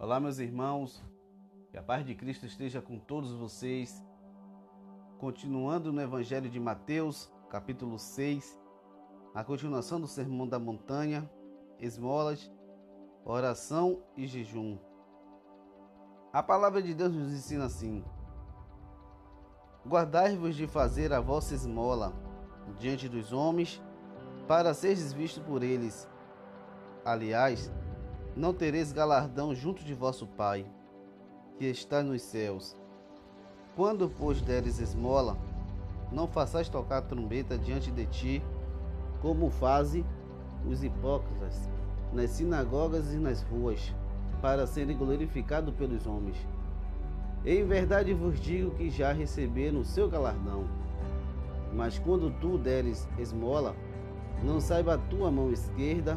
Olá, meus irmãos, que a paz de Cristo esteja com todos vocês. Continuando no Evangelho de Mateus, capítulo 6, a continuação do Sermão da Montanha, esmolas, oração e jejum. A palavra de Deus nos ensina assim: Guardai-vos de fazer a vossa esmola diante dos homens, para seres visto por eles. Aliás, não tereis galardão junto de vosso Pai, que está nos céus. Quando, pois, deres esmola, não façais tocar trombeta diante de ti, como fazem os hipócritas nas sinagogas e nas ruas, para serem glorificados pelos homens. Em verdade vos digo que já receberam o seu galardão. Mas quando tu deres esmola, não saiba a tua mão esquerda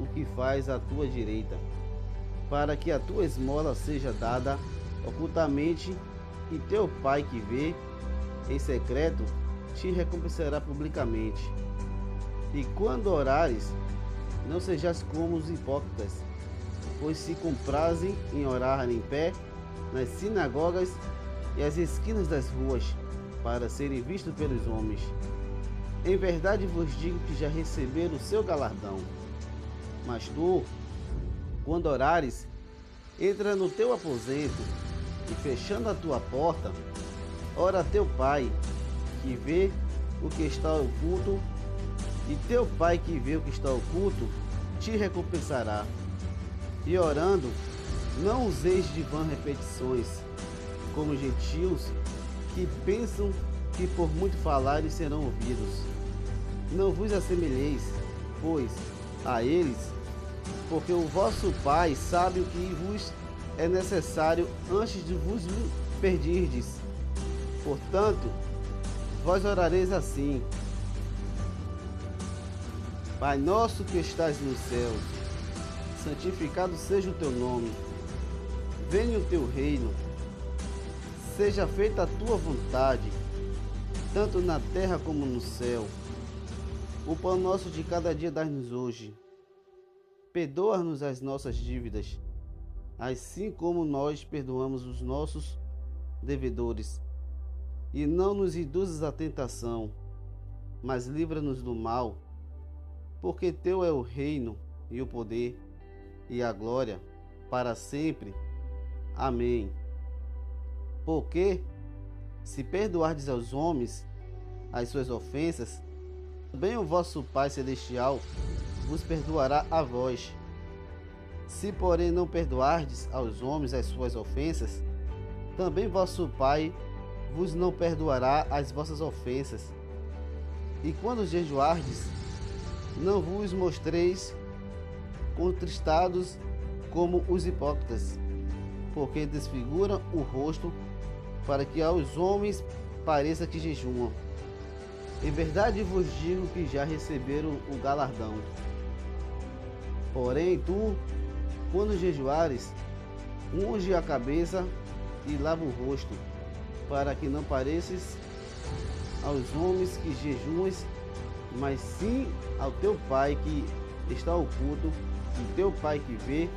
o que faz a tua direita, para que a tua esmola seja dada ocultamente, e teu pai que vê em secreto te recompensará publicamente. E quando orares, não sejas como os hipócritas, pois se comprazem em orar em pé nas sinagogas e as esquinas das ruas, para serem vistos pelos homens. Em verdade vos digo que já receberam o seu galardão. Mas tu, quando orares, entra no teu aposento e fechando a tua porta, ora a teu pai, que vê o que está oculto, e teu pai que vê o que está oculto, te recompensará. E orando, não useis de vã repetições, como gentios que pensam que por muito falarem serão ouvidos. Não vos assemelheis, pois, a eles, porque o vosso Pai sabe o que vos é necessário antes de vos perdirdes. Portanto, vós orareis assim: Pai nosso que estás nos céus, santificado seja o teu nome. Venha o teu reino. Seja feita a tua vontade, tanto na terra como no céu. O pão nosso de cada dia dá-nos hoje Perdoa-nos as nossas dívidas, assim como nós perdoamos os nossos devedores. E não nos induzas à tentação, mas livra-nos do mal, porque teu é o reino e o poder e a glória para sempre. Amém. Porque, se perdoardes aos homens as suas ofensas, bem o vosso Pai Celestial vos perdoará a vós. Se, porém, não perdoardes aos homens as suas ofensas, também vosso Pai vos não perdoará as vossas ofensas. E quando jejuardes, não vos mostreis contristados como os hipócritas, porque desfiguram o rosto para que aos homens pareça que jejuam. Em verdade vos digo que já receberam o galardão. Porém, tu, quando jejuares, unge a cabeça e lava o rosto, para que não pareças aos homens que jejuas, mas sim ao teu Pai que está oculto, e teu Pai que vê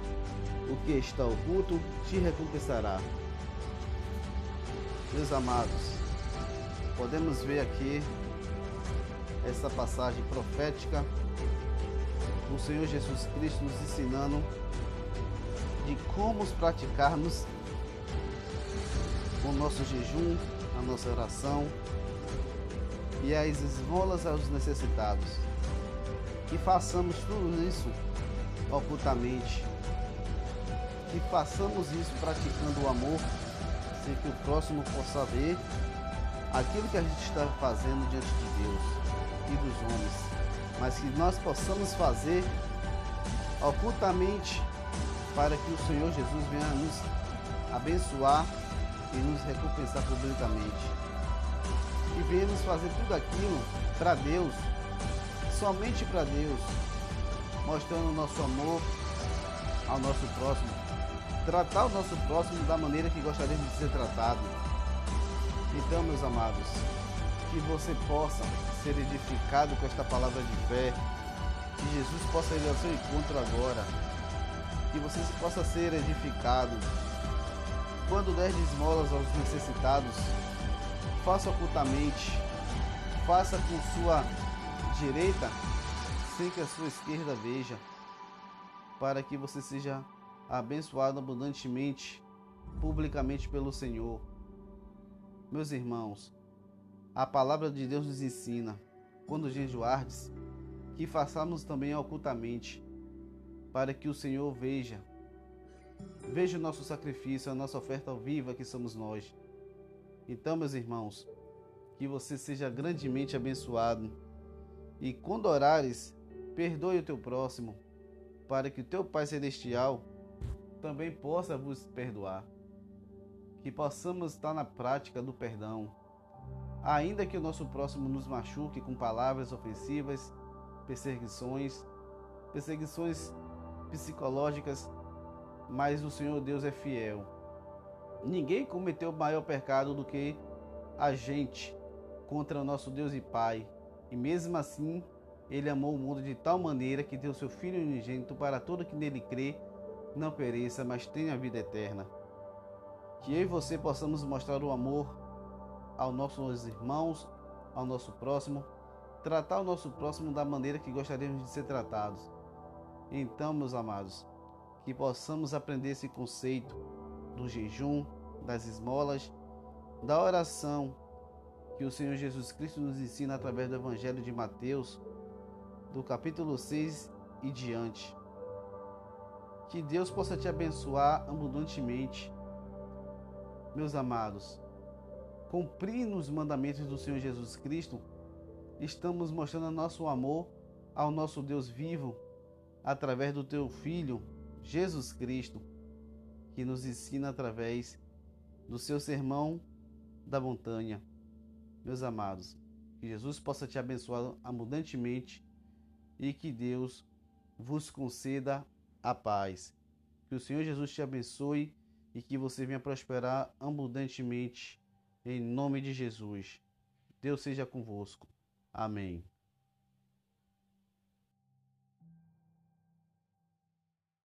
o que está oculto te recompensará. Meus amados, podemos ver aqui essa passagem profética o Senhor Jesus Cristo nos ensinando de como praticarmos o nosso jejum, a nossa oração e as esmolas aos necessitados. Que façamos tudo isso ocultamente. Que façamos isso praticando o amor, sem que o próximo possa ver aquilo que a gente está fazendo diante de Deus e dos homens mas que nós possamos fazer ocultamente para que o Senhor Jesus venha nos abençoar e nos recompensar publicamente. E venhamos fazer tudo aquilo para Deus, somente para Deus, mostrando o nosso amor ao nosso próximo, tratar o nosso próximo da maneira que gostaríamos de ser tratado. Então, meus amados, que você possa ser edificado com esta palavra de fé, que Jesus possa ir ao seu encontro agora que você possa ser edificado. Quando der de esmolas aos necessitados, faça ocultamente, faça com sua direita, sem que a sua esquerda veja, para que você seja abençoado abundantemente, publicamente pelo Senhor. Meus irmãos, a palavra de Deus nos ensina, quando jejuardes, que façamos também ocultamente, para que o Senhor veja. Veja o nosso sacrifício, a nossa oferta viva que somos nós. Então, meus irmãos, que você seja grandemente abençoado. E quando orares, perdoe o teu próximo, para que o teu Pai Celestial também possa vos perdoar. Que possamos estar na prática do perdão, ainda que o nosso próximo nos machuque com palavras ofensivas, perseguições, perseguições psicológicas, mas o Senhor Deus é fiel. Ninguém cometeu maior pecado do que a gente contra o nosso Deus e Pai, e mesmo assim ele amou o mundo de tal maneira que deu seu Filho unigênito para todo que nele crê não pereça, mas tenha vida eterna. Que eu e você possamos mostrar o amor aos nossos irmãos, ao nosso próximo, tratar o nosso próximo da maneira que gostaríamos de ser tratados. Então, meus amados, que possamos aprender esse conceito do jejum, das esmolas, da oração que o Senhor Jesus Cristo nos ensina através do Evangelho de Mateus, do capítulo 6 e diante. Que Deus possa te abençoar abundantemente. Meus amados, cumprindo os mandamentos do Senhor Jesus Cristo, estamos mostrando nosso amor ao nosso Deus vivo através do teu Filho, Jesus Cristo, que nos ensina através do seu sermão da montanha. Meus amados, que Jesus possa te abençoar abundantemente e que Deus vos conceda a paz. Que o Senhor Jesus te abençoe e que você venha prosperar abundantemente em nome de Jesus. Deus seja convosco. Amém.